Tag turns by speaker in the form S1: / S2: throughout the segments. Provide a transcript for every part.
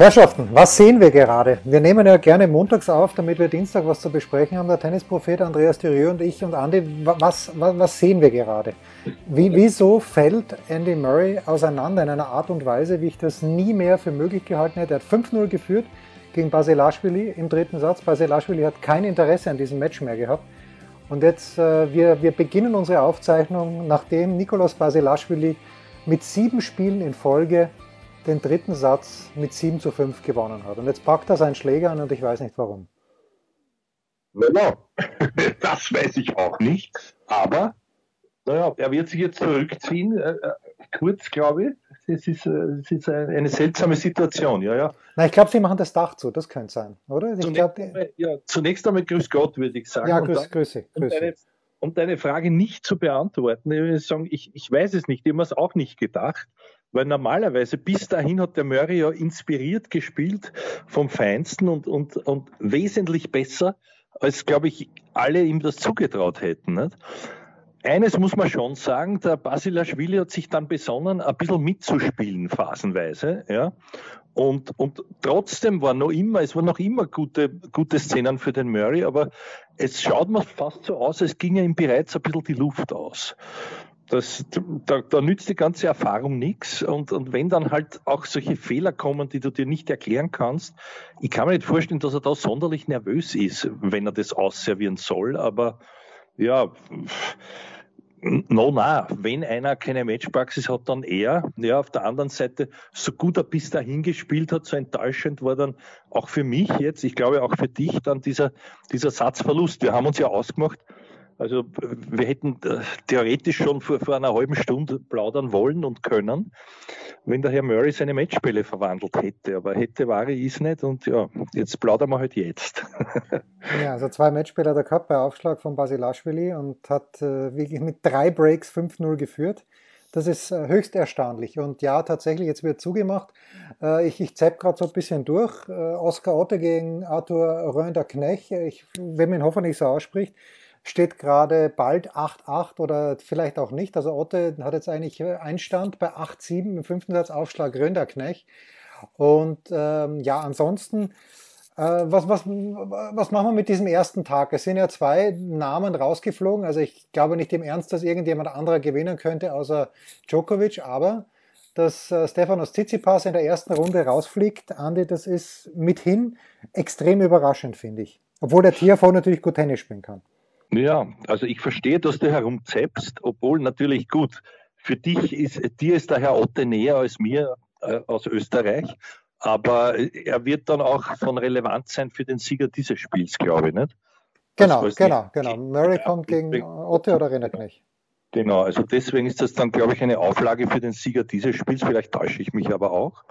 S1: Herrschaften, was sehen wir gerade? Wir nehmen ja gerne montags auf, damit wir Dienstag was zu besprechen haben. Der Tennisprophet Andreas Thürieu und ich und Andi, was, was, was sehen wir gerade? Wie, wieso fällt Andy Murray auseinander in einer Art und Weise, wie ich das nie mehr für möglich gehalten hätte? Er hat 5-0 geführt gegen Basilashvili im dritten Satz. Basilashvili hat kein Interesse an diesem Match mehr gehabt. Und jetzt, äh, wir, wir beginnen unsere Aufzeichnung, nachdem Nikolaus Basilashvili mit sieben Spielen in Folge den dritten Satz mit 7 zu 5 gewonnen hat. Und jetzt packt er seinen Schläger an und ich weiß nicht warum.
S2: Naja, das weiß ich auch nicht. Aber naja, er wird sich jetzt zurückziehen, äh, äh kurz glaube ich. Es ist, äh, es ist eine seltsame Situation, ja, ja.
S1: Na, ich glaube, sie machen das Dach zu, das könnte sein, oder?
S2: Ich zunächst, glaub, einmal, ja, zunächst einmal Grüß Gott, würde ich sagen.
S1: Ja, grüß, Grüße.
S2: Grüße. Um deine Frage nicht zu beantworten, ich würde sagen, ich, ich weiß es nicht, ich habe es auch nicht gedacht. Weil normalerweise bis dahin hat der Murray ja inspiriert gespielt vom Feinsten und, und, und wesentlich besser, als, glaube ich, alle ihm das zugetraut hätten. Nicht? Eines muss man schon sagen, der Basilashvili hat sich dann besonnen, ein bisschen mitzuspielen, phasenweise. Ja? Und, und trotzdem war noch immer, es waren noch immer gute, gute Szenen für den Murray, aber es schaut mir fast so aus, als ginge ihm bereits ein bisschen die Luft aus das, da, da nützt die ganze Erfahrung nichts. Und, und wenn dann halt auch solche Fehler kommen, die du dir nicht erklären kannst, ich kann mir nicht vorstellen, dass er da sonderlich nervös ist, wenn er das ausservieren soll. Aber ja, no, na, wenn einer keine Matchpraxis hat, dann er. Ja, auf der anderen Seite, so gut er bis dahin gespielt hat, so enttäuschend war dann auch für mich jetzt, ich glaube auch für dich, dann dieser, dieser Satzverlust. Wir haben uns ja ausgemacht, also wir hätten äh, theoretisch schon vor, vor einer halben Stunde plaudern wollen und können, wenn der Herr Murray seine Matchbälle verwandelt hätte. Aber hätte, war ich ist nicht und ja, jetzt plaudern wir halt jetzt.
S1: ja, also zwei Matchbälle er gehabt bei Aufschlag von Basilashvili und hat äh, wirklich mit drei Breaks 5-0 geführt. Das ist äh, höchst erstaunlich. Und ja, tatsächlich, jetzt wird zugemacht. Äh, ich ich zapp gerade so ein bisschen durch. Äh, Oskar Otte gegen Arthur Rönder-Knech. Ich, wenn man ihn hoffentlich so ausspricht, steht gerade bald 8-8 oder vielleicht auch nicht. Also Otte hat jetzt eigentlich Einstand bei 8-7 im fünften Satz Aufschlag Rönderknecht. Und ähm, ja, ansonsten, äh, was, was, was machen wir mit diesem ersten Tag? Es sind ja zwei Namen rausgeflogen. Also ich glaube nicht im Ernst, dass irgendjemand anderer gewinnen könnte außer Djokovic, aber dass äh, Stefanos Tsitsipas in der ersten Runde rausfliegt, Andi, das ist mithin extrem überraschend, finde ich. Obwohl der TFO natürlich gut Tennis spielen kann.
S2: Ja, also ich verstehe, dass du herumzeppst, obwohl natürlich gut, für dich ist, dir ist der Herr Otte näher als mir äh, aus Österreich, aber er wird dann auch von Relevanz sein für den Sieger dieses Spiels, glaube ich, nicht?
S1: Genau, genau, genau. Murray kommt gegen Otte oder Rennerknecht.
S2: Genau, also deswegen ist das dann, glaube ich, eine Auflage für den Sieger dieses Spiels. Vielleicht täusche ich mich aber auch.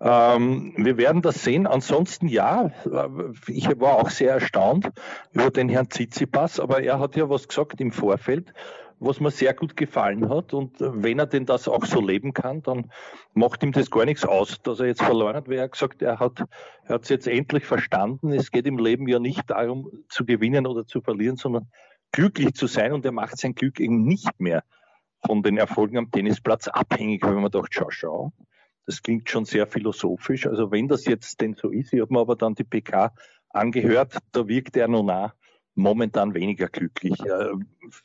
S2: Ähm, wir werden das sehen. Ansonsten ja, äh, ich war auch sehr erstaunt über den Herrn Tsitsipas, aber er hat ja was gesagt im Vorfeld, was mir sehr gut gefallen hat. Und wenn er denn das auch so leben kann, dann macht ihm das gar nichts aus, dass er jetzt verloren hat, weil er gesagt, hat er hat es jetzt endlich verstanden. Es geht im Leben ja nicht darum zu gewinnen oder zu verlieren, sondern glücklich zu sein. Und er macht sein Glück eben nicht mehr von den Erfolgen am Tennisplatz abhängig, wenn man doch schau, schau. Das klingt schon sehr philosophisch. Also wenn das jetzt denn so ist, ich habe mir aber dann die PK angehört, da wirkt er nun auch momentan weniger glücklich.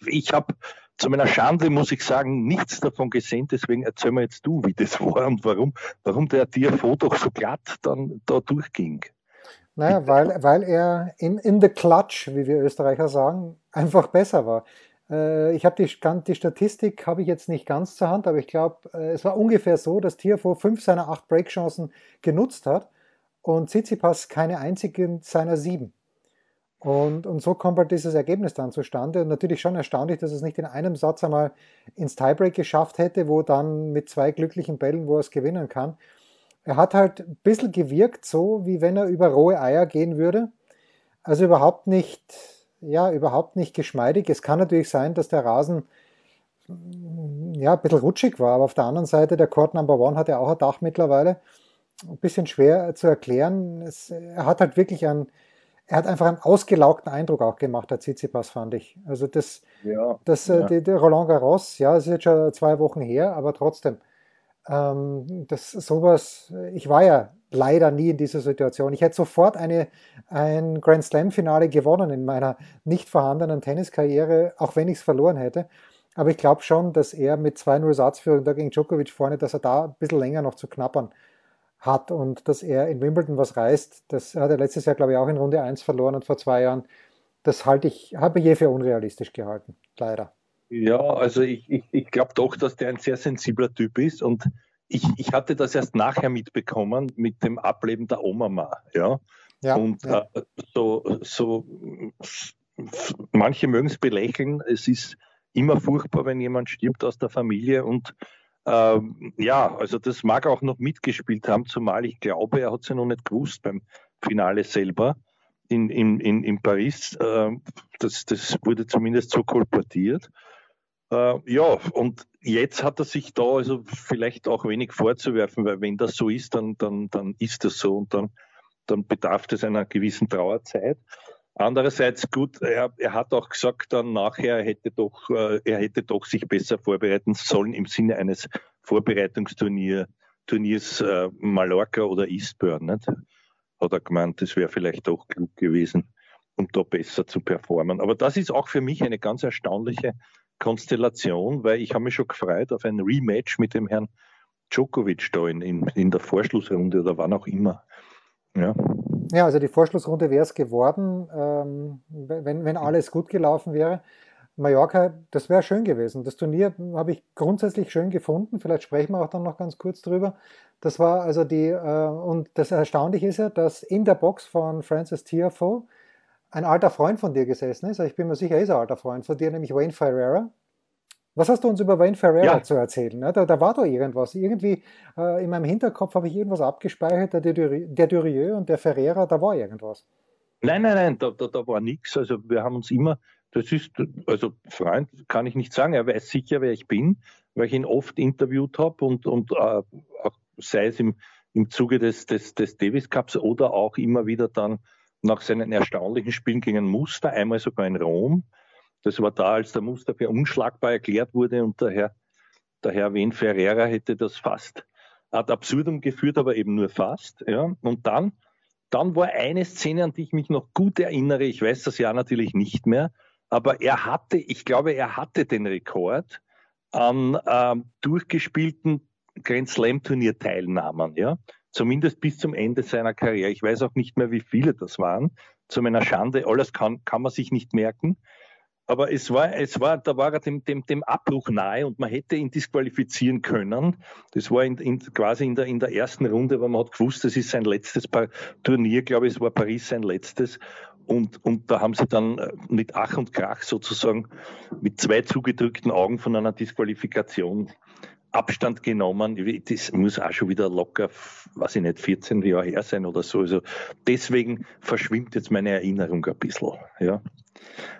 S2: Ich habe zu meiner Schande, muss ich sagen, nichts davon gesehen, deswegen erzähl mir jetzt du, wie das war und warum, warum der DFO doch so glatt dann da durchging.
S1: Naja, weil, weil er in, in the clutch, wie wir Österreicher sagen, einfach besser war. Äh, ich habe die, die Statistik habe ich jetzt nicht ganz zur Hand, aber ich glaube, äh, es war ungefähr so, dass Tiafoe fünf seiner acht Breakchancen genutzt hat und Tsitsipas keine einzige seiner sieben. Und, und so kommt halt dieses Ergebnis dann zustande. Und natürlich schon erstaunlich, dass es nicht in einem Satz einmal ins Tiebreak geschafft hätte, wo dann mit zwei glücklichen Bällen, wo er es gewinnen kann. Er hat halt ein bisschen gewirkt, so wie wenn er über rohe Eier gehen würde Also überhaupt nicht, ja, überhaupt nicht geschmeidig. Es kann natürlich sein, dass der Rasen ja, ein bisschen rutschig war, aber auf der anderen Seite, der Court Number One hat ja auch ein Dach mittlerweile. Ein bisschen schwer zu erklären. Es, er hat halt wirklich einen, er hat einfach einen ausgelaugten Eindruck auch gemacht, der Tsitsipas, fand ich. Also das, ja, das äh, ja. Die, die Roland Garros, ja, es ist jetzt schon zwei Wochen her, aber trotzdem, ähm, das sowas, ich war ja leider nie in dieser Situation. Ich hätte sofort eine, ein Grand Slam-Finale gewonnen in meiner nicht vorhandenen Tenniskarriere, auch wenn ich es verloren hätte. Aber ich glaube schon, dass er mit 2-0 Satzführung da gegen Djokovic vorne, dass er da ein bisschen länger noch zu knappern hat und dass er in Wimbledon was reißt. Das hat er letztes Jahr, glaube ich, auch in Runde 1 verloren und vor zwei Jahren. Das halte ich, habe ich je für unrealistisch gehalten, leider.
S2: Ja, also ich, ich, ich glaube doch, dass der ein sehr sensibler Typ ist und ich, ich hatte das erst nachher mitbekommen mit dem Ableben der Oma ja. ja und ja. Äh, so, so manche mögen es belächeln, es ist immer furchtbar, wenn jemand stirbt aus der Familie und ähm, ja, also das mag auch noch mitgespielt haben, zumal ich glaube, er hat es ja noch nicht gewusst beim Finale selber in, in, in, in Paris. Äh, das, das wurde zumindest so kolportiert. Äh, ja, und jetzt hat er sich da also vielleicht auch wenig vorzuwerfen, weil wenn das so ist, dann, dann, dann ist das so und dann, dann bedarf es einer gewissen Trauerzeit. Andererseits gut, er, er hat auch gesagt dann nachher, er hätte doch, äh, er hätte doch sich besser vorbereiten sollen im Sinne eines Vorbereitungsturniers Turniers äh, Mallorca oder Eastburn, nicht? Hat er gemeint, das wäre vielleicht doch klug gewesen, um da besser zu performen. Aber das ist auch für mich eine ganz erstaunliche Konstellation, weil ich habe mich schon gefreut auf ein Rematch mit dem Herrn Djokovic da in, in, in der Vorschlussrunde oder wann auch immer.
S1: Ja. Ja, also die Vorschlussrunde wäre es geworden, ähm, wenn, wenn alles gut gelaufen wäre. Mallorca, das wäre schön gewesen. Das Turnier habe ich grundsätzlich schön gefunden. Vielleicht sprechen wir auch dann noch ganz kurz drüber. Das war also die, äh, und das Erstaunliche ist ja, dass in der Box von Francis Tiafoe ein alter Freund von dir gesessen ist. Also ich bin mir sicher, er ist ein alter Freund von dir, nämlich Wayne Ferreira. Was hast du uns über Wayne Ferreira ja. zu erzählen? Da, da, war doch irgendwas. Irgendwie äh, in meinem Hinterkopf habe ich irgendwas abgespeichert, der, der Durieux und der Ferreira, da war irgendwas.
S2: Nein, nein, nein, da, da, da war nichts. Also wir haben uns immer, das ist, also Freund kann ich nicht sagen, er weiß sicher, wer ich bin, weil ich ihn oft interviewt habe und, und äh, sei es im, im Zuge des, des, des Davis Cups oder auch immer wieder dann nach seinen erstaunlichen Spielen gegen Muster, einmal sogar in Rom, das war da, als der Muster für unschlagbar erklärt wurde und der Herr, der Herr Wen Ferreira hätte das fast ad absurdum geführt, aber eben nur fast. Ja. Und dann, dann war eine Szene, an die ich mich noch gut erinnere. Ich weiß das ja natürlich nicht mehr, aber er hatte, ich glaube, er hatte den Rekord an ähm, durchgespielten Grand Slam Turnier Teilnahmen, ja. Zumindest bis zum Ende seiner Karriere. Ich weiß auch nicht mehr, wie viele das waren. Zu meiner Schande, alles kann, kann man sich nicht merken aber es war, es war, da war er dem, dem, dem Abbruch nahe und man hätte ihn disqualifizieren können. Das war in, in, quasi in der, in der ersten Runde, weil man hat gewusst, das ist sein letztes Turnier, glaube ich, es war Paris sein letztes. Und, und da haben sie dann äh, mit Ach und Krach sozusagen mit zwei zugedrückten Augen von einer Disqualifikation Abstand genommen. Das muss auch schon wieder locker, weiß ich nicht, 14 Jahre her sein oder so. Also deswegen verschwimmt jetzt meine Erinnerung ein bisschen. Ja.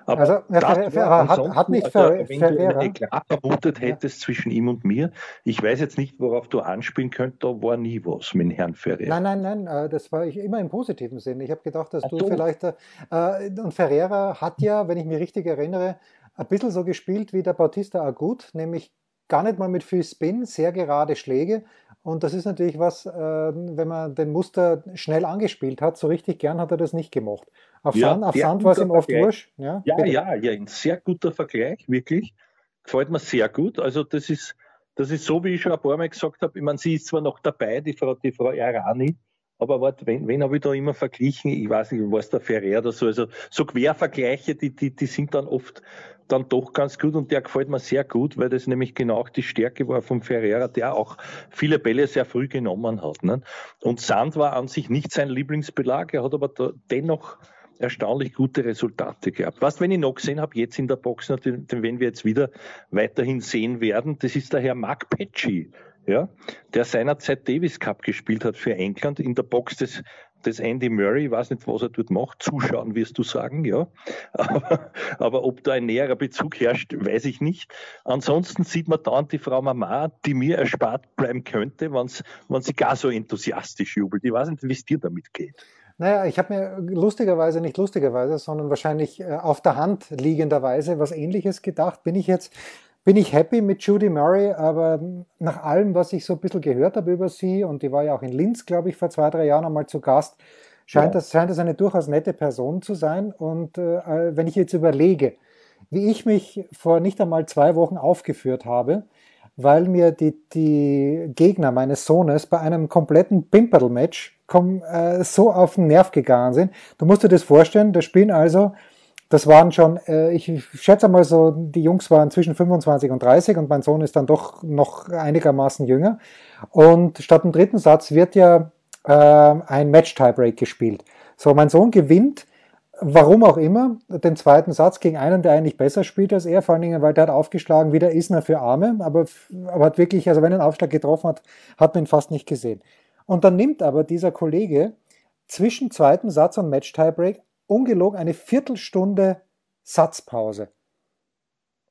S2: Aber also, ja, Fer hat, hat nicht Fer also, wenn Ferreira. du eine Eklat vermutet hättest ja. zwischen ihm und mir, ich weiß jetzt nicht, worauf du anspielen könntest, da war nie was mit Herrn Ferreira.
S1: Nein, nein, nein, äh, das war ich immer im positiven Sinn. Ich habe gedacht, dass Ach, du, du vielleicht, äh, und Ferreira hat ja, wenn ich mich richtig erinnere, ein bisschen so gespielt wie der Bautista Agut, nämlich gar nicht mal mit viel Spin, sehr gerade Schläge. Und das ist natürlich was, äh, wenn man den Muster schnell angespielt hat, so richtig gern hat er das nicht gemacht. Auf ja, Sand, auf Sand war es ihm oft wurscht.
S2: Ja, ja, ja, ja, ein sehr guter Vergleich, wirklich. Gefällt mir sehr gut. Also das ist, das ist so, wie ich schon ein paar Mal gesagt habe, ich meine, sie ist zwar noch dabei, die Frau, die Frau Erani, aber warte, wen, wen habe ich da immer verglichen? Ich weiß nicht, was der Ferrer oder so. Also so Quervergleiche, die, die, die sind dann oft dann doch ganz gut und der gefällt mir sehr gut, weil das nämlich genau auch die Stärke war vom Ferreira, der auch viele Bälle sehr früh genommen hat. Ne? Und Sand war an sich nicht sein Lieblingsbelag, er hat aber dennoch erstaunlich gute Resultate gehabt. Was, wenn ich noch gesehen habe, jetzt in der Box, den, wenn wir jetzt wieder weiterhin sehen werden, das ist der Herr Mark Pecci, ja, der seinerzeit Davis Cup gespielt hat für England in der Box des des Andy Murray, ich weiß nicht, was er dort macht, zuschauen wirst du sagen, ja. Aber, aber ob da ein näherer Bezug herrscht, weiß ich nicht. Ansonsten sieht man dann die Frau Mama, die mir erspart bleiben könnte, wenn sie gar so enthusiastisch jubelt. Ich weiß nicht, wie es dir damit geht.
S1: Naja, ich habe mir lustigerweise, nicht lustigerweise, sondern wahrscheinlich äh, auf der Hand liegenderweise was ähnliches gedacht. Bin ich jetzt, bin ich happy mit Judy Murray, aber nach allem, was ich so ein bisschen gehört habe über sie, und die war ja auch in Linz, glaube ich, vor zwei, drei Jahren einmal zu Gast, scheint, ja. das, scheint das eine durchaus nette Person zu sein. Und äh, wenn ich jetzt überlege, wie ich mich vor nicht einmal zwei Wochen aufgeführt habe, weil mir die, die Gegner meines Sohnes bei einem kompletten Pimperl-Match äh, so auf den Nerv gegangen sind. Du musst dir das vorstellen, das spielen also, das waren schon, äh, ich schätze mal so, die Jungs waren zwischen 25 und 30 und mein Sohn ist dann doch noch einigermaßen jünger. Und statt dem dritten Satz wird ja äh, ein Match-Tiebreak gespielt. So, mein Sohn gewinnt warum auch immer, den zweiten Satz gegen einen, der eigentlich besser spielt als er, vor allen Dingen, weil der hat aufgeschlagen, wie der Isner für Arme, aber, aber hat wirklich, also wenn er einen Aufschlag getroffen hat, hat man ihn fast nicht gesehen. Und dann nimmt aber dieser Kollege zwischen zweiten Satz und Match-Tiebreak ungelogen eine Viertelstunde Satzpause.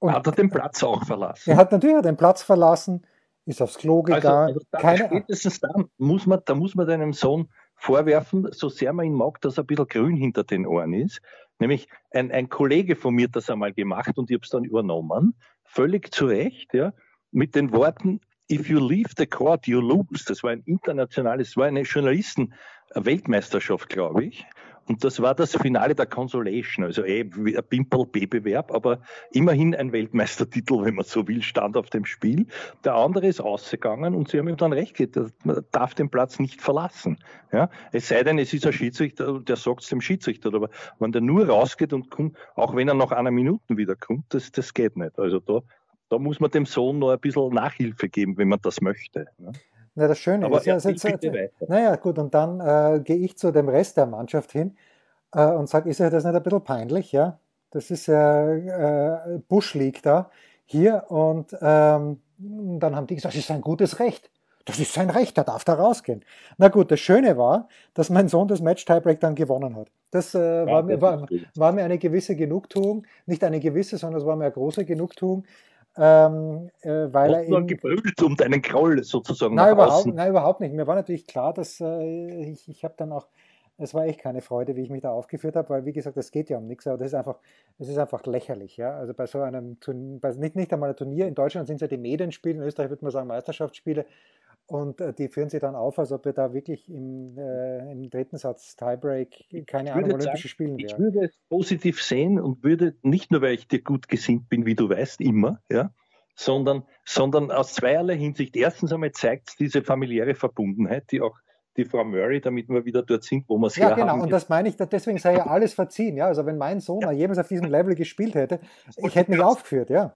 S2: Und hat er den Platz auch verlassen?
S1: Er hat natürlich den Platz verlassen, ist aufs Klo also, gegangen. Also,
S2: also keine spätestens dann muss man, da muss man deinem Sohn vorwerfen, so sehr man ihn mag, dass er ein bisschen grün hinter den Ohren ist. Nämlich ein, ein Kollege von mir hat das einmal gemacht und ich habe es dann übernommen, völlig zu Recht, ja, mit den Worten, if you leave the court, you lose. Das war ein internationales, das war eine Journalisten-Weltmeisterschaft, glaube ich. Und das war das Finale der Consolation, also eh ein Pimple-B-Bewerb, aber immerhin ein Weltmeistertitel, wenn man so will, stand auf dem Spiel. Der andere ist ausgegangen und sie haben ihm dann recht gegeben, man darf den Platz nicht verlassen. Ja? Es sei denn, es ist ein Schiedsrichter, der sagt es dem Schiedsrichter, aber wenn der nur rausgeht und kommt, auch wenn er nach einer Minute wieder kommt, das, das geht nicht. Also da, da muss man dem Sohn noch ein bisschen Nachhilfe geben, wenn man das möchte. Ja?
S1: Na, das Schöne Aber ist ja, jetzt, naja, gut, und dann äh, gehe ich zu dem Rest der Mannschaft hin äh, und sage, ist ja das nicht ein bisschen peinlich, ja? Das ist ja, äh, Bush liegt da hier und ähm, dann haben die gesagt, das ist ein gutes Recht. Das ist sein Recht, er darf da rausgehen. Na gut, das Schöne war, dass mein Sohn das Match Tiebreak dann gewonnen hat. Das, äh, war, mir, war, war, mir eine gewisse Genugtuung, nicht eine gewisse, sondern es war mir eine große Genugtuung, ähm, äh, weil Hast er
S2: eben, gebrüllt um deinen Kroll sozusagen
S1: nein, überhaupt, nein, überhaupt nicht. Mir war natürlich klar, dass äh, ich, ich habe dann auch, es war echt keine Freude, wie ich mich da aufgeführt habe, weil wie gesagt, es geht ja um nichts, aber das ist einfach, es ist einfach lächerlich, ja. Also bei so einem Turnier, bei, nicht, nicht einmal ein Turnier, in Deutschland sind es ja die Medienspiele, in Österreich würde man sagen Meisterschaftsspiele und äh, die führen sie dann auf, als ob wir da wirklich im, äh, im dritten Satz Tiebreak keine Ahnung, Olympische Spiele
S2: Ich würde es positiv sehen und würde nicht nur, weil ich dir gut gesinnt bin, wie du weißt, immer, ja, sondern, sondern aus zweierlei Hinsicht. Erstens einmal zeigt es diese familiäre Verbundenheit, die auch die Frau Murray, damit wir wieder dort sind, wo wir es
S1: Ja, genau, und das meine ich, deswegen sei ja alles verziehen. Ja? Also wenn mein Sohn ja. jemals auf diesem Level gespielt hätte, ich hätte mich aufgeführt, ja.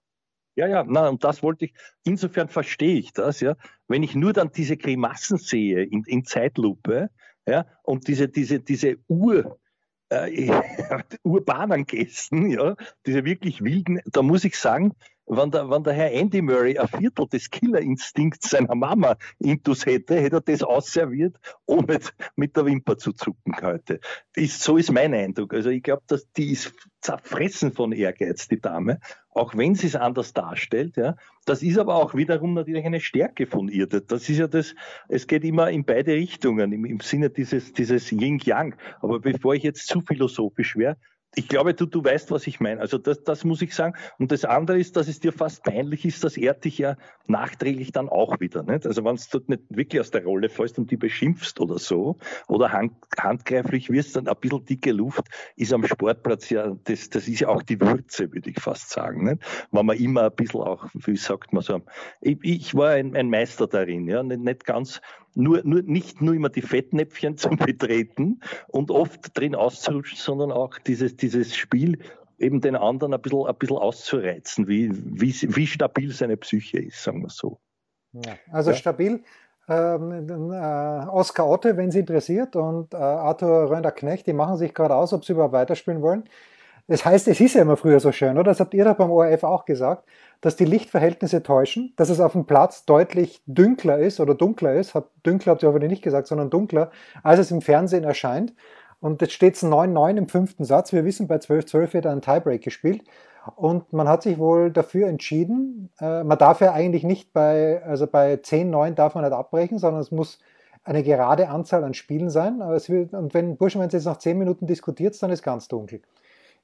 S2: Ja, ja, na, und das wollte ich, insofern verstehe ich das, ja. Wenn ich nur dann diese Grimassen sehe in, in Zeitlupe, ja, und diese, diese, diese Ur, äh, urbanen Gästen, ja, diese wirklich wilden, da muss ich sagen, wenn der, wenn der Herr Andy Murray ein Viertel des Killerinstinkts seiner Mama intus hätte, hätte er das ausserviert, ohne mit der Wimper zu zucken heute. Ist, so ist mein Eindruck. Also ich glaube, dass die ist zerfressen von Ehrgeiz, die Dame, auch wenn sie es anders darstellt. Ja. Das ist aber auch wiederum natürlich eine Stärke von ihr. Das ist ja das, es geht immer in beide Richtungen, im, im Sinne dieses, dieses Yin-Yang. Aber bevor ich jetzt zu philosophisch wäre, ich glaube, du, du weißt, was ich meine. Also das, das muss ich sagen. Und das andere ist, dass es dir fast peinlich ist, das ehrt dich ja nachträglich dann auch wieder. Nicht? Also wenn du nicht wirklich aus der Rolle fällst und die beschimpfst oder so oder hand, handgreiflich wirst, dann ein bisschen dicke Luft ist am Sportplatz ja, das, das ist ja auch die Würze, würde ich fast sagen. Nicht? Wenn man immer ein bisschen auch, wie sagt man so, ich, ich war ein, ein Meister darin, ja, nicht, nicht ganz nur, nur, nicht nur immer die Fettnäpfchen zum Betreten und oft drin auszurutschen, sondern auch dieses, dieses Spiel eben den anderen ein bisschen, ein bisschen auszureizen, wie, wie, wie stabil seine Psyche ist, sagen wir so.
S1: Ja, also ja. stabil. Ähm, äh, Oskar Otte, wenn Sie interessiert, und äh, Arthur Rönder-Knecht, die machen sich gerade aus, ob sie überhaupt weiterspielen wollen. Das heißt, es ist ja immer früher so schön, oder? Das habt ihr doch beim ORF auch gesagt, dass die Lichtverhältnisse täuschen, dass es auf dem Platz deutlich dünkler ist oder dunkler ist. Dünkler habt ihr aber nicht gesagt, sondern dunkler, als es im Fernsehen erscheint. Und jetzt steht es 9-9 im fünften Satz. Wir wissen, bei 12-12 wird ein Tiebreak gespielt. Und man hat sich wohl dafür entschieden, äh, man darf ja eigentlich nicht bei, also bei 10-9 darf man nicht abbrechen, sondern es muss eine gerade Anzahl an Spielen sein. Es wird, und wenn Burschmann jetzt nach 10 Minuten diskutiert, dann ist ganz dunkel.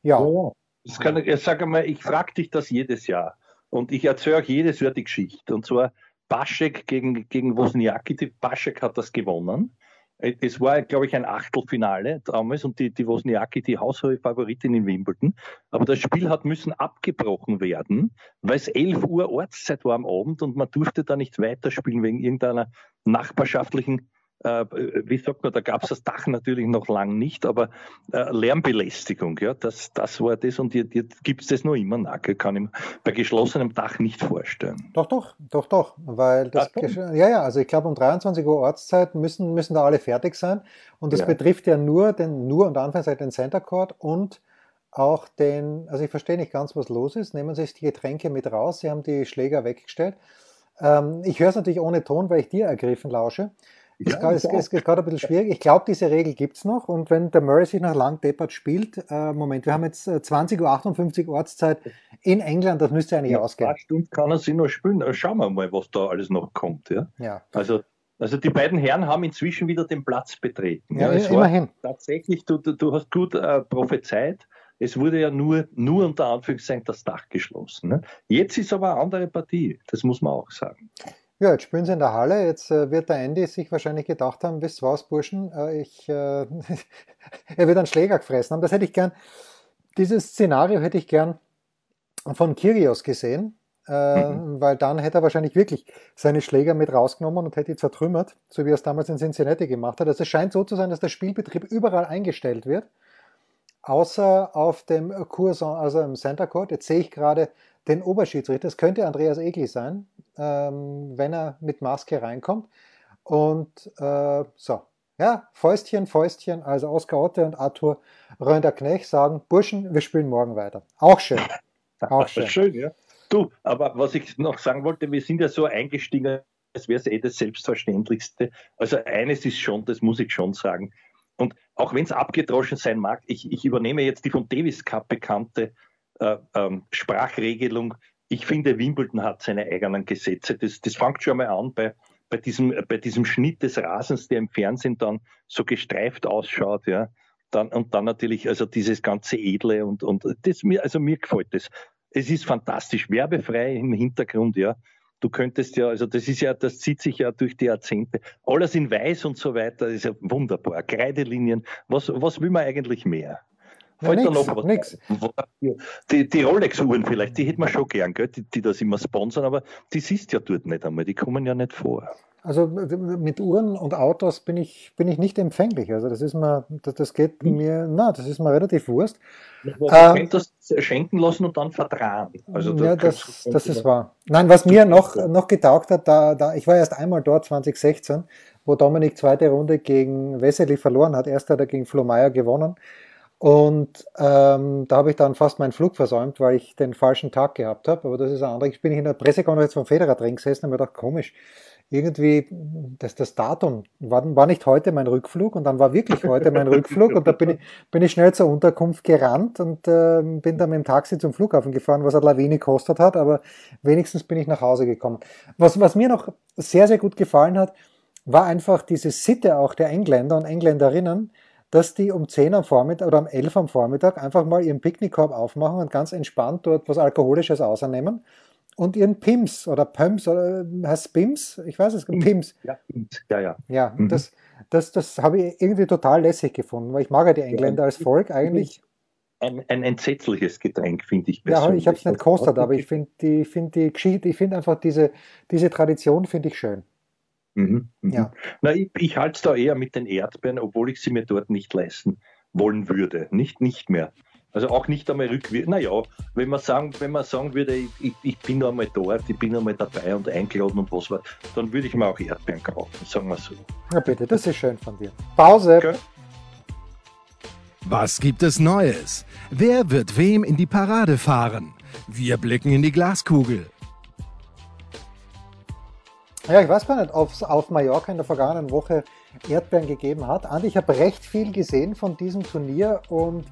S2: Ja. Oh, das kann, ich sage mal, ich frage dich das jedes Jahr. Und ich erzähle auch jedes Jahr die Geschichte. Und zwar Baschek gegen, gegen Wozniacki. Baschek hat das gewonnen. Es war, glaube ich, ein Achtelfinale damals und die, die Wozniacki, die haushohe Favoritin in Wimbledon. Aber das Spiel hat müssen abgebrochen werden, weil es 11 Uhr Ortszeit war am Abend und man durfte da nicht weiterspielen wegen irgendeiner nachbarschaftlichen äh, wie sagt man, da gab es das Dach natürlich noch lang nicht, aber äh, Lärmbelästigung, ja, das, das war das und jetzt, jetzt gibt es das noch immer nach, kann ich mir bei geschlossenem Dach nicht vorstellen.
S1: Doch, doch, doch, doch, weil das, ja, ja, also ich glaube um 23 Uhr Ortszeit müssen, müssen da alle fertig sein und das ja. betrifft ja nur den, nur und Anführungszeichen den Center Court und auch den, also ich verstehe nicht ganz, was los ist, nehmen Sie sich die Getränke mit raus, Sie haben die Schläger weggestellt. Ähm, ich höre es natürlich ohne Ton, weil ich dir ergriffen lausche. Ja, es, es, ist gerade ein bisschen schwierig. Ich glaube, diese Regel gibt es noch. Und wenn der Murray sich nach lang deppert spielt, äh, Moment, wir haben jetzt 20.58 äh, Uhr Ortszeit in England, das müsste eigentlich ja, ausgehen. Zwei
S2: Stunden kann er sich noch spielen. Äh, schauen wir mal, was da alles noch kommt. Ja?
S1: ja.
S2: Also, also die beiden Herren haben inzwischen wieder den Platz betreten.
S1: Ja, ja immerhin.
S2: Tatsächlich, du, du, du hast gut äh, prophezeit. Es wurde ja nur, nur unter Anführungszeichen das Dach geschlossen. Ne? Jetzt ist aber eine andere Partie, das muss man auch sagen.
S1: Ja, jetzt spielen sie in der Halle. Jetzt äh, wird der Andy sich wahrscheinlich gedacht haben, wisst was, Burschen, äh, ich, äh, er wird einen Schläger gefressen haben. Das hätte ich gern, dieses Szenario hätte ich gern von Kyrgios gesehen, äh, mhm. weil dann hätte er wahrscheinlich wirklich seine Schläger mit rausgenommen und hätte die zertrümmert, so wie er es damals in Cincinnati gemacht hat. Also es scheint so zu sein, dass der Spielbetrieb überall eingestellt wird, außer auf dem Kurs, also im Center Court. Jetzt sehe ich gerade, den Oberschiedsrichter. Das könnte Andreas Egli sein, ähm, wenn er mit Maske reinkommt. Und äh, so, ja, Fäustchen, Fäustchen, also Oskar Otte und Arthur Rönder-Knech sagen, Burschen, wir spielen morgen weiter. Auch schön.
S2: Auch schön. schön, ja. Du, aber was ich noch sagen wollte, wir sind ja so eingestiegen, als wäre es eh das Selbstverständlichste. Also eines ist schon, das muss ich schon sagen. Und auch wenn es abgedroschen sein mag, ich, ich übernehme jetzt die von Davis Cup bekannte äh, ähm, Sprachregelung. Ich finde, Wimbledon hat seine eigenen Gesetze. Das, das fängt schon mal an bei, bei, diesem, bei diesem Schnitt des Rasens, der im Fernsehen dann so gestreift ausschaut, ja. Dann, und dann natürlich, also dieses ganze Edle und, und das mir, also mir gefällt das. Es ist fantastisch, werbefrei im Hintergrund, ja. Du könntest ja, also das ist ja, das zieht sich ja durch die Jahrzehnte. Alles in weiß und so weiter, ist ja wunderbar. Kreidelinien, was, was will man eigentlich mehr?
S1: Fällt ja, nix, noch was nix.
S2: Die, die Rolex-Uhren vielleicht, die hätten wir schon gern, gell? Die, die das immer sponsern, aber die siehst ja dort nicht einmal, die kommen ja nicht vor.
S1: Also mit Uhren und Autos bin ich, bin ich nicht empfänglich. Also das ist mir, das, das geht hm. mir, na, das ist mir relativ Wurst.
S2: Man ähm, das schenken lassen und dann vertragen.
S1: Also da ja, das, das ist wahr. Nein, was mir noch, noch getaugt hat, da, da, ich war erst einmal dort 2016, wo Dominik zweite Runde gegen Wessely verloren hat. Erst hat er gegen Flo Meyer gewonnen. Und ähm, da habe ich dann fast meinen Flug versäumt, weil ich den falschen Tag gehabt habe. Aber das ist ein anderer. Ich bin in der Pressekonferenz vom Federer drin gesessen und mir gedacht, komisch, irgendwie, das, das Datum war, war nicht heute mein Rückflug und dann war wirklich heute mein Rückflug und da bin ich, bin ich schnell zur Unterkunft gerannt und äh, bin dann mit dem Taxi zum Flughafen gefahren, was eine Lawine gekostet hat, aber wenigstens bin ich nach Hause gekommen. Was, was mir noch sehr, sehr gut gefallen hat, war einfach diese Sitte auch der Engländer und Engländerinnen, dass die um 10 am Vormittag oder um 11 am Vormittag einfach mal ihren Picknickkorb aufmachen und ganz entspannt dort was Alkoholisches ausernehmen und ihren Pims oder Pumps oder äh, heißt Pims? Ich weiß es, Pims.
S2: Ja, ja, ja.
S1: Ja, mhm. das, das, das habe ich irgendwie total lässig gefunden, weil ich mag ja die Engländer als Volk eigentlich.
S2: Ein, ein entsetzliches Getränk, finde ich
S1: persönlich. Ja, ich habe es nicht gekostet, aber ich finde die, find die Geschichte, ich finde einfach diese, diese Tradition finde ich schön.
S2: Mhm, mhm. Ja. Na, ich, ich halte es da eher mit den Erdbeeren, obwohl ich sie mir dort nicht leisten wollen würde. Nicht, nicht mehr. Also auch nicht einmal rückwirkend. Naja, wenn man sagen, wenn man sagen würde, ich, ich bin einmal dort, ich bin einmal dabei und eingeladen und was war, dann würde ich mir auch Erdbeeren kaufen, sagen wir so.
S1: Na bitte, das ist schön von dir. Pause. Okay.
S3: Was gibt es Neues? Wer wird wem in die Parade fahren? Wir blicken in die Glaskugel.
S1: Ja, ich weiß gar nicht, ob es auf Mallorca in der vergangenen Woche Erdbeeren gegeben hat. Andi, ich habe recht viel gesehen von diesem Turnier und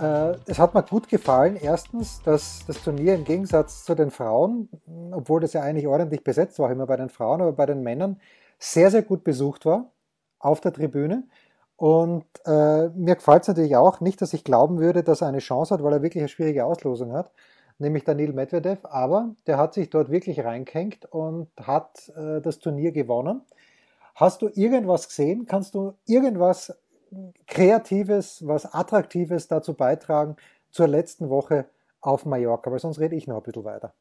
S1: äh, es hat mir gut gefallen. Erstens, dass das Turnier im Gegensatz zu den Frauen, obwohl das ja eigentlich ordentlich besetzt war, immer bei den Frauen, aber bei den Männern, sehr, sehr gut besucht war auf der Tribüne. Und äh, mir gefällt es natürlich auch nicht, dass ich glauben würde, dass er eine Chance hat, weil er wirklich eine schwierige Auslosung hat nämlich Daniil Medvedev, aber der hat sich dort wirklich reingehängt und hat äh, das Turnier gewonnen. Hast du irgendwas gesehen? Kannst du irgendwas Kreatives, was Attraktives dazu beitragen zur letzten Woche auf Mallorca? Weil sonst rede ich noch ein bisschen weiter.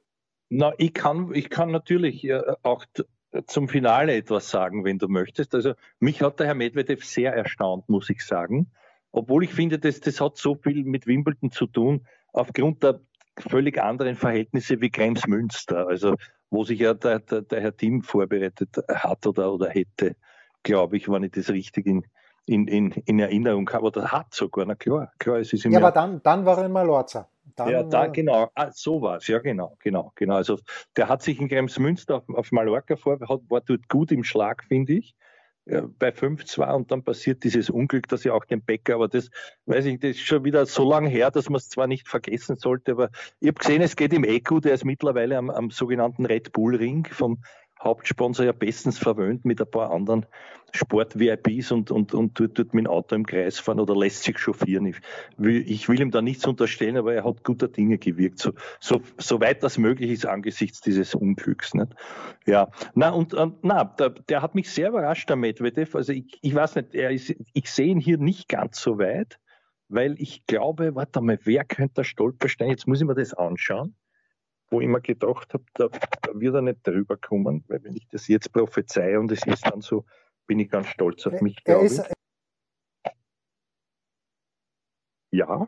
S2: Na, ich kann, ich kann natürlich äh, auch zum Finale etwas sagen, wenn du möchtest. Also mich hat der Herr Medvedev sehr erstaunt, muss ich sagen. Obwohl ich finde, das, das hat so viel mit Wimbledon zu tun, aufgrund der völlig anderen Verhältnisse wie Krems Münster, also wo sich ja der, der, der Herr Team vorbereitet hat oder, oder hätte, glaube ich, wenn ich das richtig in, in, in, in Erinnerung habe, oder hat sogar, na klar, klar, es ist
S1: im Ja, aber dann, dann war er in Malorza.
S2: Dann, ja, da, genau, ah, so war es, ja, genau, genau, genau. Also der hat sich in Kremsmünster auf, auf Mallorca vor, hat, war dort gut im Schlag, finde ich bei 5-2 und dann passiert dieses Unglück, dass ich auch den Bäcker, aber das weiß ich, das ist schon wieder so lange her, dass man es zwar nicht vergessen sollte, aber ich habe gesehen, es geht im Eco, der ist mittlerweile am, am sogenannten Red Bull Ring vom Hauptsponsor ja bestens verwöhnt mit ein paar anderen Sport-VIPs und, und, und tut, tut mit dem Auto im Kreis fahren oder lässt sich chauffieren. Ich will, ich will ihm da nichts unterstellen, aber er hat guter Dinge gewirkt, so, so, so weit das möglich ist angesichts dieses Unglücks. Nicht? Ja, na, und äh, na, der, der hat mich sehr überrascht, der Medvedev. Also ich, ich weiß nicht, er ist, ich sehe ihn hier nicht ganz so weit, weil ich glaube, warte mal, wer könnte der Stolperstein? Jetzt muss ich mir das anschauen wo ich mir gedacht habe, da, da, wird er nicht drüber kommen, weil wenn ich das jetzt prophezei und es ist dann so, bin ich ganz stolz auf mich, glaube ich. Ja.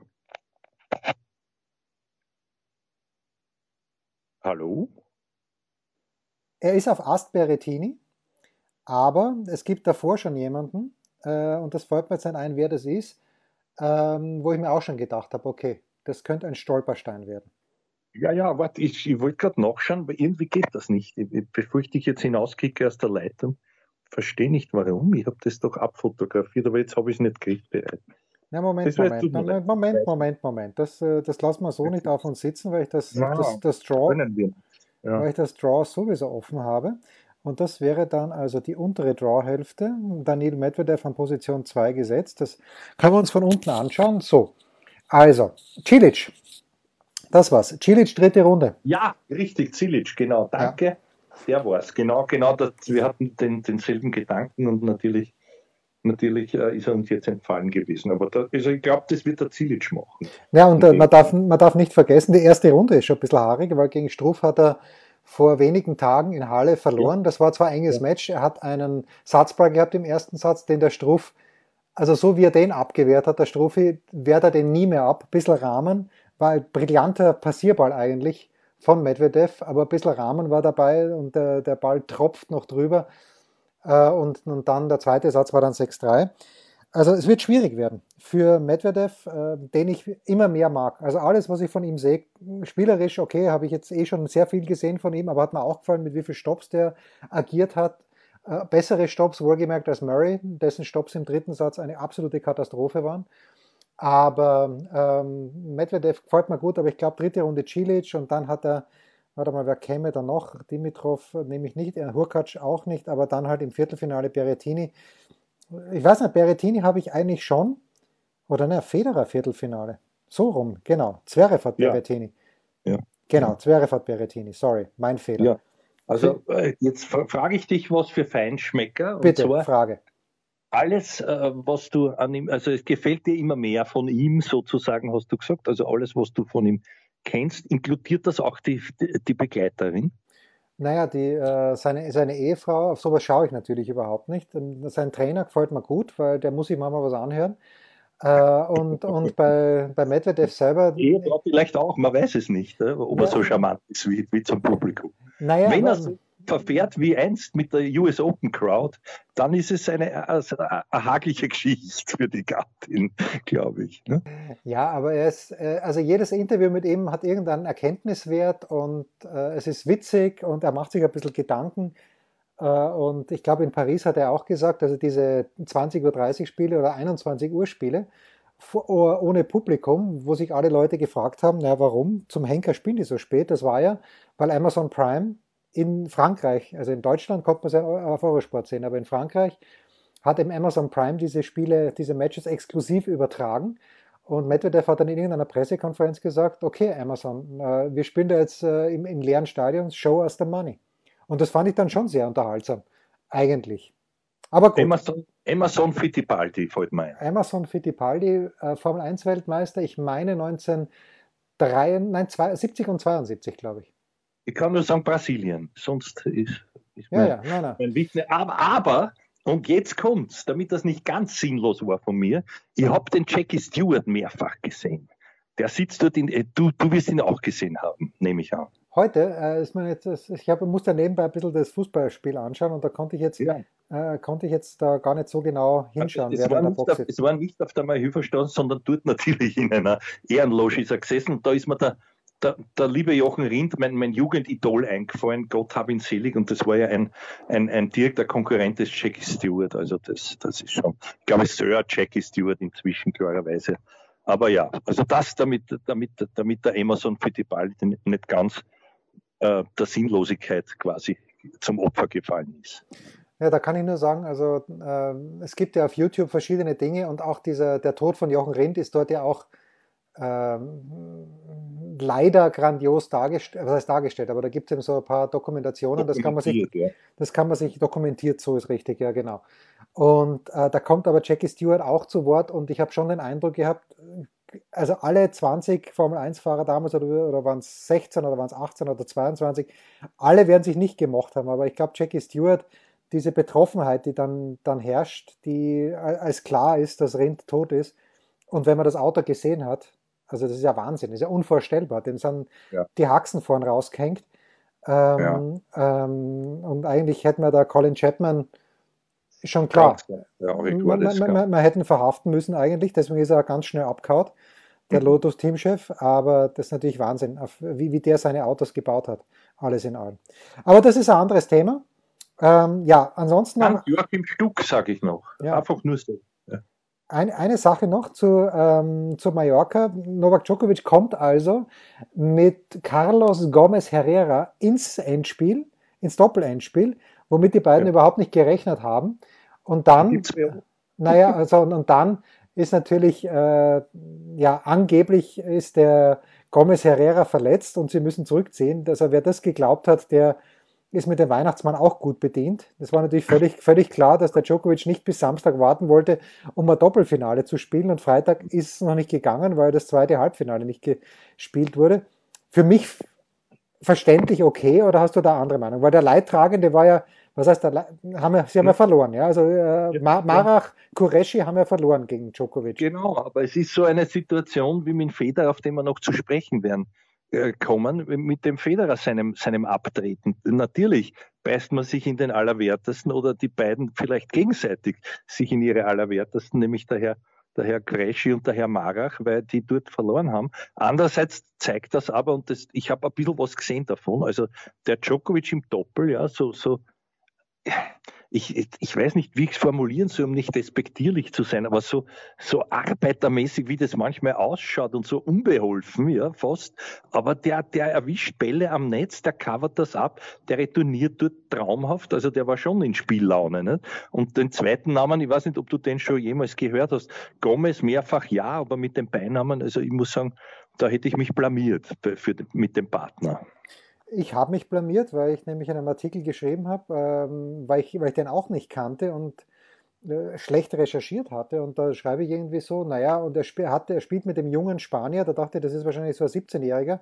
S2: Hallo?
S1: Er ist auf Ast Berettini, aber es gibt davor schon jemanden, äh, und das fällt mir jetzt nicht ein, wer das ist, ähm, wo ich mir auch schon gedacht habe, okay, das könnte ein Stolperstein werden.
S2: Ja, ja, warte, ich, ich wollte gerade nachschauen, aber irgendwie geht das nicht. Bevor ich dich jetzt hinauskicke aus der Leitung, verstehe nicht warum. Ich habe das doch abfotografiert, aber jetzt habe ich es nicht griffbereit.
S1: Ja, Moment, Moment, Moment, Moment, Moment, Moment. Das, äh, das lassen wir so nicht auf uns sitzen, weil ich das, ja, das, das Draw, ja. weil ich das Draw sowieso offen habe. Und das wäre dann also die untere Draw-Hälfte. Daniel Medvedev an Position 2 gesetzt. Das können wir uns von unten anschauen. So, also, Cilic das war's. Cilic, dritte Runde.
S2: Ja, richtig, Cilic, genau. Danke. Ja. Der war's. Genau, genau. Das, wir hatten den, denselben Gedanken und natürlich, natürlich äh, ist er uns jetzt entfallen gewesen. Aber da, also ich glaube, das wird der Cilic machen.
S1: Ja, und äh, man, darf, man darf nicht vergessen, die erste Runde ist schon ein bisschen haarig, weil gegen Struff hat er vor wenigen Tagen in Halle verloren. Ja. Das war zwar ein enges ja. Match, er hat einen Satzball gehabt im ersten Satz, den der Struff, also so wie er den abgewehrt hat, der Struffi, wehrt er den nie mehr ab. Ein bisschen Rahmen, war ein brillanter Passierball eigentlich von Medvedev, aber ein bisschen Rahmen war dabei und der, der Ball tropft noch drüber. Äh, und, und dann der zweite Satz war dann 6-3. Also es wird schwierig werden für Medvedev, äh, den ich immer mehr mag. Also alles, was ich von ihm sehe, spielerisch, okay, habe ich jetzt eh schon sehr viel gesehen von ihm, aber hat mir auch gefallen, mit wie viel Stops der agiert hat. Äh, bessere Stops, wohlgemerkt, als Murray, dessen Stops im dritten Satz eine absolute Katastrophe waren. Aber ähm, Medvedev gefällt mir gut, aber ich glaube, dritte Runde Cilic und dann hat er, warte mal, wer käme da noch? Dimitrov nehme ich nicht, Hurkacz auch nicht, aber dann halt im Viertelfinale Berrettini. Ich weiß nicht, Berrettini habe ich eigentlich schon, oder ne, Federer Viertelfinale. So rum, genau. Zverev hat ja. Berrettini. Ja. Genau, Zverev hat Berrettini, sorry, mein Fehler. Ja.
S2: Also äh, jetzt frage ich dich was für Feinschmecker.
S1: Bitte, zwar, Frage
S2: alles, äh, was du an ihm, also es gefällt dir immer mehr von ihm sozusagen, hast du gesagt, also alles, was du von ihm kennst, inkludiert das auch die, die Begleiterin?
S1: Naja, die, äh, seine, seine Ehefrau, auf sowas schaue ich natürlich überhaupt nicht. Ähm, sein Trainer gefällt mir gut, weil der muss sich manchmal was anhören. Äh, und und bei, bei Medvedev selber.
S2: Ehefrau vielleicht auch, man weiß es nicht, ob ja. er so charmant ist wie, wie zum Publikum.
S1: Naja, Wenn er so
S2: verfährt wie einst mit der US Open Crowd, dann ist es eine, also Geschichte für die Gattin, glaube ich. Ne?
S1: Ja, aber er ist, äh, also jedes Interview mit ihm hat irgendeinen Erkenntniswert und äh, es ist witzig und er macht sich ein bisschen Gedanken. Äh, und ich glaube, in Paris hat er auch gesagt, also diese 20.30 Uhr Spiele oder 21 Uhr Spiele, ohne Publikum, wo sich alle Leute gefragt haben, na warum zum Henker spielen die so spät? Das war ja, weil Amazon Prime in Frankreich, also in Deutschland kommt man es auf Eurosport sehen, aber in Frankreich hat eben Amazon Prime diese Spiele, diese Matches exklusiv übertragen. Und Medvedev hat dann in irgendeiner Pressekonferenz gesagt, okay Amazon, äh, wir spielen da jetzt äh, im, im leeren Stadion, show us the money. Und das fand ich dann schon sehr unterhaltsam, eigentlich.
S2: Aber gut. Amazon, Amazon Fittipaldi fällt mir ein.
S1: Amazon Fittipaldi, äh, Formel 1 Weltmeister, ich meine 1973, nein, 70 und 72, glaube ich.
S2: Ich kann nur sagen Brasilien, sonst ist, ist
S1: ja, mein, ja, nein, nein.
S2: mein Wissen. Aber, aber, und jetzt kommt's, damit das nicht ganz sinnlos war von mir, ich habe den Jackie Stewart mehrfach gesehen. Der sitzt dort in, äh, du, du wirst ihn auch gesehen haben, nehme ich an.
S1: Heute äh, ist man jetzt, ich hab, musste nebenbei ein bisschen das Fußballspiel anschauen und da konnte ich jetzt, ja. äh, konnte ich jetzt da gar nicht so genau hinschauen.
S2: Es, war nicht, auf, es war nicht auf der Malhöferstraße, sondern dort natürlich in einer Ehrenloge ist er gesessen und da ist mir der, der, der liebe Jochen Rindt, mein, mein Jugendidol eingefallen, Gott hab ihn selig und das war ja ein, ein, ein direkter Konkurrent des Jackie Stewart, also das, das ist schon, ich glaube Sir Jackie Stewart inzwischen klarerweise. Aber ja, also das damit, damit, damit der Amazon für die Ball nicht ganz äh, der Sinnlosigkeit quasi zum Opfer gefallen ist.
S1: Ja, da kann ich nur sagen, also äh, es gibt ja auf YouTube verschiedene Dinge und auch dieser, der Tod von Jochen Rindt ist dort ja auch äh, leider grandios dargestellt, was heißt dargestellt, aber da gibt es eben so ein paar Dokumentationen, das kann man sich, ja. das kann man sich dokumentiert, so ist richtig, ja genau. Und äh, da kommt aber Jackie Stewart auch zu Wort und ich habe schon den Eindruck gehabt, also alle 20 Formel-1-Fahrer damals, oder, oder waren es 16 oder waren es 18 oder 22, alle werden sich nicht gemocht haben. Aber ich glaube, Jackie Stewart, diese Betroffenheit, die dann, dann herrscht, die als klar ist, dass Rind tot ist. Und wenn man das Auto gesehen hat, also das ist ja Wahnsinn, das ist ja unvorstellbar. Dem sind ja. die Haxen vorn rausgehängt. Ähm, ja. ähm, und eigentlich hätten wir da Colin Chapman Schon klar. Ja, man, man, man, man hätten verhaften müssen eigentlich, deswegen ist er ganz schnell abgehauen, der mhm. Lotus-Teamchef. Aber das ist natürlich Wahnsinn, wie, wie der seine Autos gebaut hat, alles in allem. Aber das ist ein anderes Thema. Ähm, ja, ansonsten.
S2: Joachim Stuck, sage ich noch. Ja. Einfach nur so.
S1: Ein, eine Sache noch zu, ähm, zu Mallorca. Novak Djokovic kommt also mit Carlos Gomez Herrera ins Endspiel, ins Doppel-Endspiel womit die beiden ja. überhaupt nicht gerechnet haben. Und dann, naja, also und dann ist natürlich, äh, ja, angeblich ist der Gomez Herrera verletzt und sie müssen zurückziehen. Also wer das geglaubt hat, der ist mit dem Weihnachtsmann auch gut bedient. Das war natürlich völlig, völlig klar, dass der Djokovic nicht bis Samstag warten wollte, um ein Doppelfinale zu spielen. Und Freitag ist es noch nicht gegangen, weil das zweite Halbfinale nicht gespielt wurde. Für mich verständlich okay oder hast du da andere Meinung? Weil der Leidtragende war ja was heißt, da haben wir, sie haben ja verloren, ja. Also äh, Marach, Kureshi haben ja verloren gegen Djokovic.
S2: Genau, aber es ist so eine Situation wie mit Federer, auf den wir noch zu sprechen werden kommen, mit dem Federer seinem, seinem Abtreten. Natürlich beißt man sich in den Allerwertesten oder die beiden vielleicht gegenseitig sich in ihre Allerwertesten, nämlich der Herr der Herr Kreschi und der Herr Marach, weil die dort verloren haben. Andererseits zeigt das aber, und das, ich habe ein bisschen was gesehen davon, also der Djokovic im Doppel, ja, so, so ich, ich weiß nicht, wie ich es formulieren soll, um nicht despektierlich zu sein, aber so, so arbeitermäßig, wie das manchmal ausschaut und so unbeholfen, ja, fast. Aber der, der erwischt Bälle am Netz, der covert das ab, der retourniert dort traumhaft, also der war schon in Spiellaune. Nicht? Und den zweiten Namen, ich weiß nicht, ob du den schon jemals gehört hast, Gomez mehrfach ja, aber mit dem Beinamen, also ich muss sagen, da hätte ich mich blamiert für, mit dem Partner.
S1: Ich habe mich blamiert, weil ich nämlich einen Artikel geschrieben habe, ähm, weil, ich, weil ich den auch nicht kannte und äh, schlecht recherchiert hatte. Und da schreibe ich irgendwie so, naja, und er, sp hatte, er spielt mit dem jungen Spanier, da dachte ich, das ist wahrscheinlich so ein 17-Jähriger,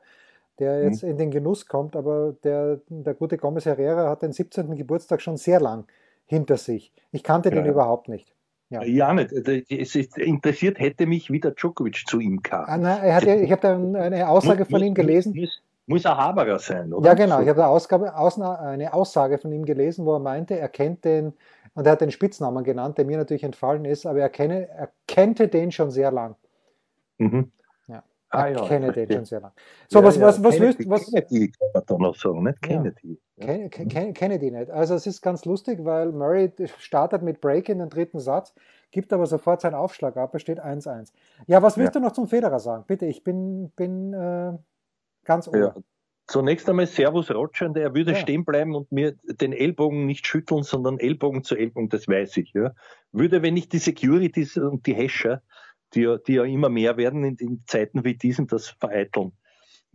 S1: der mhm. jetzt mhm. in den Genuss kommt, aber der, der gute Gomez Herrera hat den 17. Geburtstag schon sehr lang hinter sich. Ich kannte ja. den überhaupt nicht.
S2: Ja. ja, nicht. Es ist interessiert hätte mich, wie der Djokovic zu ihm kam.
S1: Ah, nein, hat, ich habe da eine Aussage von ihm gelesen.
S2: Muss ein Haberer sein, oder?
S1: Ja, genau. Ich habe eine, Ausgabe, eine Aussage von ihm gelesen, wo er meinte, er kennt den, und er hat den Spitznamen genannt, der mir natürlich entfallen ist, aber er, kenne, er kannte den schon sehr lang. Mhm. Ja. Ah, ja, kenne den schon sehr lang. So, ja, was, was, was
S2: Kennedy, löst. Was, Kennedy kann man da noch sagen, nicht? Kennedy.
S1: Ja. Ken, Kennedy nicht. Also, es ist ganz lustig, weil Murray startet mit Break in den dritten Satz, gibt aber sofort seinen Aufschlag ab, es steht 1-1. Ja, was willst ja. du noch zum Federer sagen? Bitte, ich bin, bin äh, Ganz oben. Ja.
S2: Zunächst einmal Servus Roger, er würde ja. stehen bleiben und mir den Ellbogen nicht schütteln, sondern Ellbogen zu Ellbogen, das weiß ich. Ja. Würde, wenn ich die Securities und die Hasher, die, die ja immer mehr werden in, in Zeiten wie diesen, das vereiteln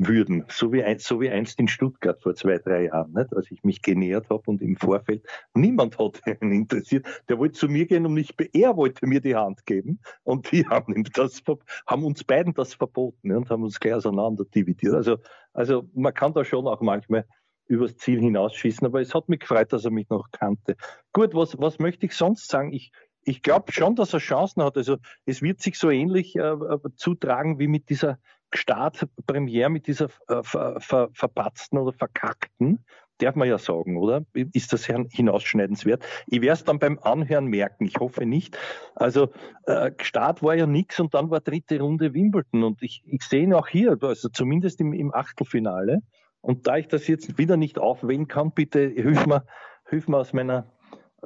S2: würden, so wie, einst, so wie einst in Stuttgart vor zwei, drei Jahren, nicht? als ich mich genähert habe und im Vorfeld niemand hat ihn interessiert. Der wollte zu mir gehen und mich, er wollte mir die Hand geben und die haben, das, haben uns beiden das verboten und haben uns gleich auseinander dividiert. Also, also man kann da schon auch manchmal übers Ziel hinausschießen, aber es hat mich gefreut, dass er mich noch kannte. Gut, was, was möchte ich sonst sagen? Ich, ich glaube schon, dass er Chancen hat. Also es wird sich so ähnlich äh, äh zutragen wie mit dieser Startpremiere mit dieser äh, ver, ver, verpatzten oder verkackten, darf man ja sagen, oder? Ist das hinausschneidenswert? Ich werde es dann beim Anhören merken, ich hoffe nicht. Also äh, Start war ja nichts und dann war dritte Runde Wimbledon und ich, ich sehe ihn auch hier, also zumindest im, im Achtelfinale. Und da ich das jetzt wieder nicht aufwählen kann, bitte hilf mir, hilf mir aus meiner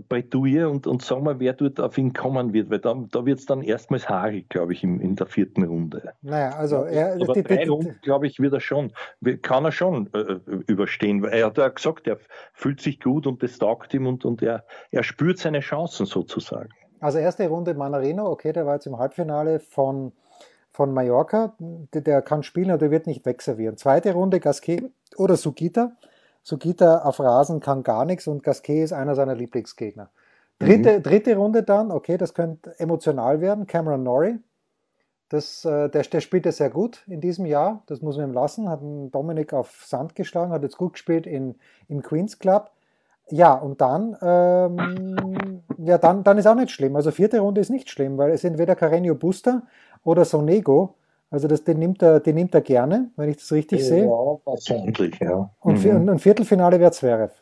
S2: Bretouille und, und sag mal, wer dort auf ihn kommen wird, weil da, da wird es dann erstmals haarig, glaube ich, in, in der vierten Runde.
S1: Naja, also er,
S2: Aber die, drei die, Runden, glaube ich, wird er schon, kann er schon äh, überstehen, weil er hat ja gesagt, er fühlt sich gut und das taugt ihm und, und er, er spürt seine Chancen sozusagen.
S1: Also erste Runde Manarino, okay, der war jetzt im Halbfinale von, von Mallorca, der, der kann spielen, aber der wird nicht wegservieren. Zweite Runde Gasquet oder Sugita. Sugita auf Rasen kann gar nichts und Gasquet ist einer seiner Lieblingsgegner. Dritte, mhm. dritte Runde dann, okay, das könnte emotional werden. Cameron Norrie, das, äh, der, der spielt ja sehr gut in diesem Jahr, das muss man ihm lassen. Hat einen Dominik auf Sand geschlagen, hat jetzt gut gespielt in, im Queens Club. Ja, und dann, ähm, ja, dann, dann ist auch nicht schlimm. Also vierte Runde ist nicht schlimm, weil es entweder Carreño Buster oder Sonego. Also das, den, nimmt er, den nimmt er gerne, wenn ich das richtig ja, sehe. Ja,
S2: wahrscheinlich, ja.
S1: Und, mhm. und Viertelfinale wäre Zverev.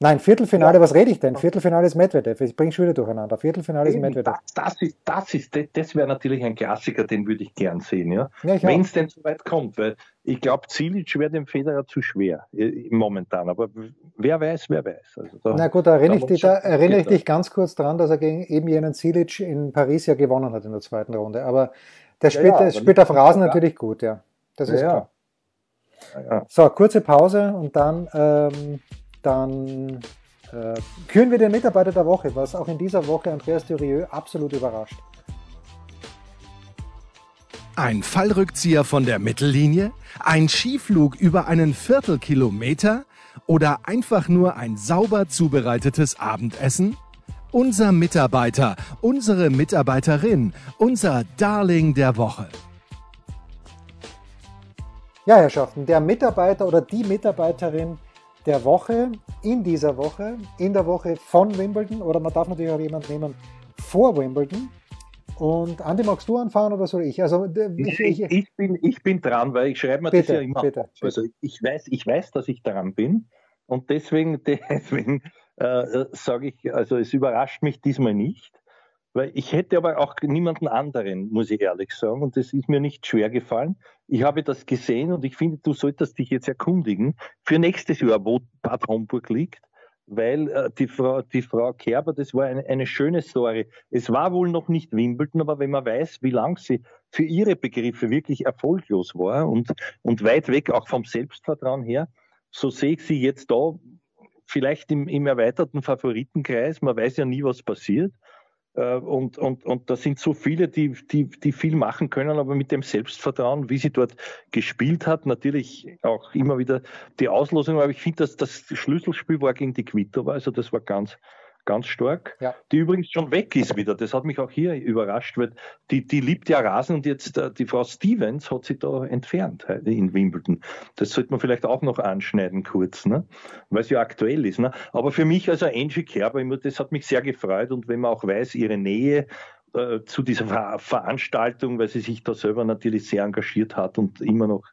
S1: Nein, Viertelfinale, ja. was rede ich denn? Viertelfinale ist Medvedev. Ich bringe schon wieder durcheinander. Viertelfinale ist Medvedev.
S2: Das, das ist, das ist, das wäre natürlich ein Klassiker, den würde ich gern sehen, ja. ja Wenn es denn so weit kommt, weil ich glaube, Zilic wäre dem Federer zu schwer äh, momentan. Aber wer weiß, wer weiß.
S1: Also da, Na gut, da erinnere, ich, dich, da erinnere ich dich ganz kurz dran, dass er gegen eben jenen Zilic in Paris ja gewonnen hat in der zweiten Runde. Aber der spielt, ja, ja, spielt auf Rasen natürlich gut, ja. Das ist klar. Ja. So, kurze Pause und dann, ähm, dann äh, küren wir den Mitarbeiter der Woche, was auch in dieser Woche Andreas Thurieux absolut überrascht.
S3: Ein Fallrückzieher von der Mittellinie? Ein Skiflug über einen Viertelkilometer? Oder einfach nur ein sauber zubereitetes Abendessen? Unser Mitarbeiter, unsere Mitarbeiterin, unser Darling der Woche.
S1: Ja, Herrschaften, der Mitarbeiter oder die Mitarbeiterin der Woche, in dieser Woche, in der Woche von Wimbledon oder man darf natürlich auch jemanden nehmen vor Wimbledon. Und Andi, magst du anfangen oder soll ich?
S2: Also, ich, ich, ich, bin, ich bin dran, weil ich schreibe mir bitte, das ja immer. Bitte, also ich weiß, ich weiß, dass ich dran bin und deswegen, deswegen äh, sage ich, also es überrascht mich diesmal nicht, weil ich hätte aber auch niemanden anderen, muss ich ehrlich sagen, und das ist mir nicht schwer gefallen. Ich habe das gesehen und ich finde, du solltest dich jetzt erkundigen für nächstes Jahr, wo Bad Homburg liegt, weil äh, die, Frau, die Frau Kerber, das war eine, eine schöne Story. Es war wohl noch nicht Wimbledon, aber wenn man weiß, wie lang sie für ihre Begriffe wirklich erfolglos war und, und weit weg auch vom Selbstvertrauen her, so sehe ich sie jetzt da vielleicht im, im erweiterten Favoritenkreis. Man weiß ja nie, was passiert. Äh, und, und, und da sind so viele, die, die, die viel machen können, aber mit dem Selbstvertrauen, wie sie dort gespielt hat, natürlich auch immer wieder die Auslosung. Aber ich finde, dass das Schlüsselspiel war gegen die Quito, also das war ganz, ganz stark, ja. die übrigens schon weg ist wieder. Das hat mich auch hier überrascht, weil die, die liebt ja Rasen und jetzt äh, die Frau Stevens hat sich da entfernt in Wimbledon. Das sollte man vielleicht auch noch anschneiden kurz, ne? weil es ja aktuell ist. Ne? Aber für mich also Angie Kerber, das hat mich sehr gefreut und wenn man auch weiß, ihre Nähe äh, zu dieser Ver Veranstaltung, weil sie sich da selber natürlich sehr engagiert hat und immer noch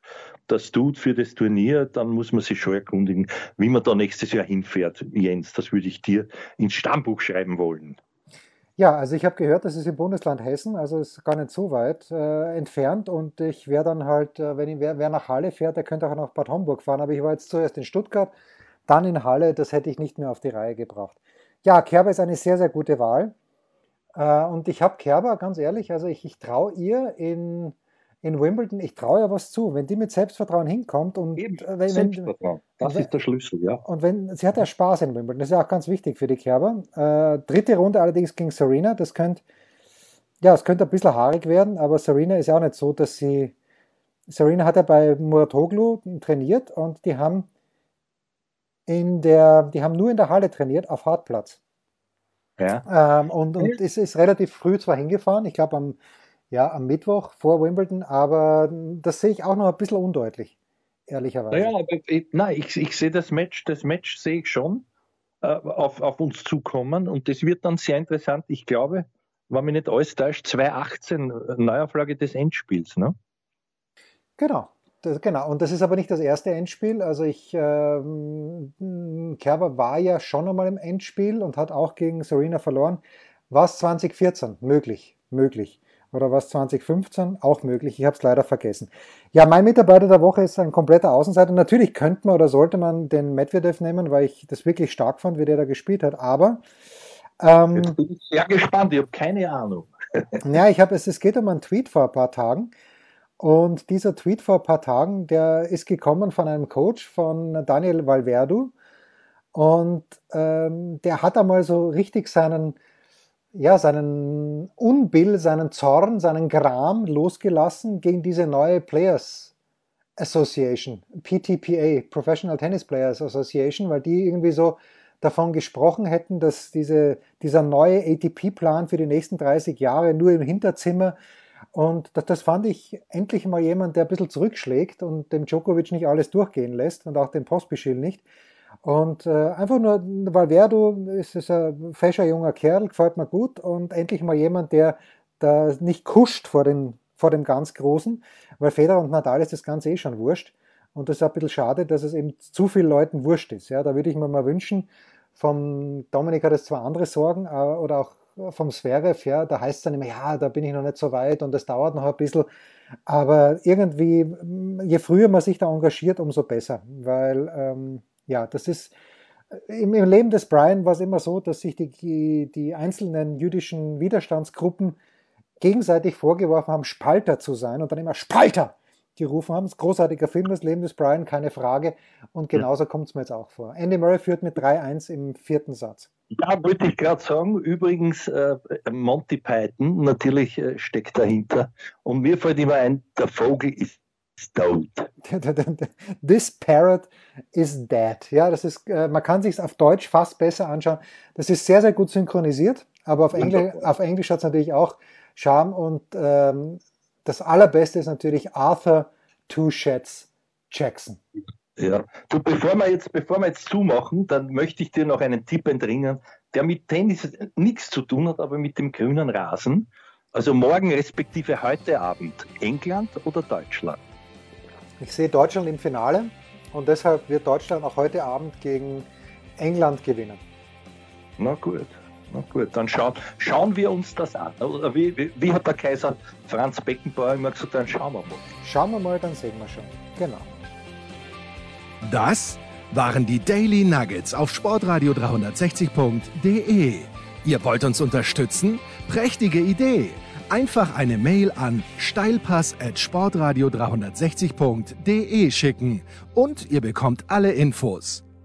S2: das tut für das Turnier, dann muss man sich schon erkundigen, wie man da nächstes Jahr hinfährt. Jens, das würde ich dir ins Stammbuch schreiben wollen.
S1: Ja, also ich habe gehört, das ist im Bundesland Hessen, also ist gar nicht so weit äh, entfernt und ich wäre dann halt, äh, wenn ich, wer, wer, nach Halle fährt, der könnte auch nach Bad Homburg fahren, aber ich war jetzt zuerst in Stuttgart, dann in Halle, das hätte ich nicht mehr auf die Reihe gebracht. Ja, Kerber ist eine sehr, sehr gute Wahl. Äh, und ich habe Kerber, ganz ehrlich, also ich, ich traue ihr in, in Wimbledon, ich traue ihr was zu. Wenn die mit Selbstvertrauen hinkommt und
S2: Eben, äh, wenn, Selbstvertrauen, das wenn, ist der Schlüssel, ja.
S1: Und wenn sie hat ja Spaß in Wimbledon, das ist ja auch ganz wichtig für die Kerber. Äh, dritte Runde allerdings gegen Serena, das könnte ja, es könnte ein bisschen haarig werden, aber Serena ist ja auch nicht so, dass sie Serena hat ja bei Muratoglu trainiert und die haben in der, die haben nur in der Halle trainiert auf Hartplatz. Ja. Ähm, und, und es ist relativ früh zwar hingefahren, ich glaube am, ja, am Mittwoch vor Wimbledon, aber das sehe ich auch noch ein bisschen undeutlich, ehrlicherweise.
S2: Naja, aber ich, nein, ich, ich sehe das Match, das Match sehe ich schon äh, auf, auf uns zukommen und das wird dann sehr interessant. Ich glaube, wenn mich nicht alles täuscht, 2018 äh, Neuauflage des Endspiels, ne?
S1: Genau, das, genau, und das ist aber nicht das erste Endspiel. Also ich, ähm, Kerber war ja schon einmal im Endspiel und hat auch gegen Serena verloren. Was 2014 möglich, möglich. Oder was 2015 auch möglich. Ich habe es leider vergessen. Ja, mein Mitarbeiter der Woche ist ein kompletter Außenseiter. Natürlich könnte man oder sollte man den Medvedev nehmen, weil ich das wirklich stark fand, wie der da gespielt hat. Aber
S2: ähm, Jetzt bin ich sehr gespannt. Ich habe keine Ahnung.
S1: ja, ich habe es. Es geht um einen Tweet vor ein paar Tagen. Und dieser Tweet vor ein paar Tagen, der ist gekommen von einem Coach von Daniel Valverdu. Und ähm, der hat einmal so richtig seinen, ja, seinen Unbill, seinen Zorn, seinen Gram losgelassen gegen diese neue Players Association, PTPA, Professional Tennis Players Association, weil die irgendwie so davon gesprochen hätten, dass diese, dieser neue ATP-Plan für die nächsten 30 Jahre nur im Hinterzimmer und das, das, fand ich endlich mal jemand, der ein bisschen zurückschlägt und dem Djokovic nicht alles durchgehen lässt und auch dem Pospischil nicht. Und äh, einfach nur, Valverdo ist, ist ein fescher junger Kerl, gefällt mir gut und endlich mal jemand, der da nicht kuscht vor, den, vor dem ganz Großen, weil Federer und Nadal ist das Ganze eh schon wurscht. Und das ist ein bisschen schade, dass es eben zu vielen Leuten wurscht ist. Ja, da würde ich mir mal wünschen, vom Dominik hat es zwar andere Sorgen, äh, oder auch vom Sphäre, ja, da heißt es dann immer, ja, da bin ich noch nicht so weit und das dauert noch ein bisschen. Aber irgendwie, je früher man sich da engagiert, umso besser. Weil, ähm, ja, das ist, im, im, Leben des Brian war es immer so, dass sich die, die einzelnen jüdischen Widerstandsgruppen gegenseitig vorgeworfen haben, Spalter zu sein und dann immer Spalter gerufen haben. Das ist ein großartiger Film, das Leben des Brian, keine Frage. Und genauso kommt es mir jetzt auch vor. Andy Murray führt mit 3-1 im vierten Satz.
S2: Ja, wollte ich gerade sagen. Übrigens, äh, Monty Python natürlich äh, steckt dahinter. Und mir fällt immer ein, der Vogel ist tot.
S1: This parrot is dead. Ja, das ist, äh, man kann sich auf Deutsch fast besser anschauen. Das ist sehr, sehr gut synchronisiert, aber auf, Engl auf Englisch hat es natürlich auch Charme. Und ähm, das Allerbeste ist natürlich Arthur Touchets Jackson.
S2: Ja, du, bevor wir jetzt, bevor wir jetzt zumachen, dann möchte ich dir noch einen Tipp entringen, der mit Tennis nichts zu tun hat, aber mit dem grünen Rasen. Also morgen respektive heute Abend England oder Deutschland?
S1: Ich sehe Deutschland im Finale und deshalb wird Deutschland auch heute Abend gegen England gewinnen.
S2: Na gut, na gut, dann schauen, schauen wir uns das an. Wie, wie, wie hat der Kaiser Franz Beckenbauer immer gesagt, dann schauen wir mal.
S1: Schauen wir mal, dann sehen wir schon. Genau.
S3: Das waren die Daily Nuggets auf sportradio 360.de. Ihr wollt uns unterstützen? Prächtige Idee! Einfach eine Mail an steilpass at sportradio 360.de schicken und ihr bekommt alle Infos.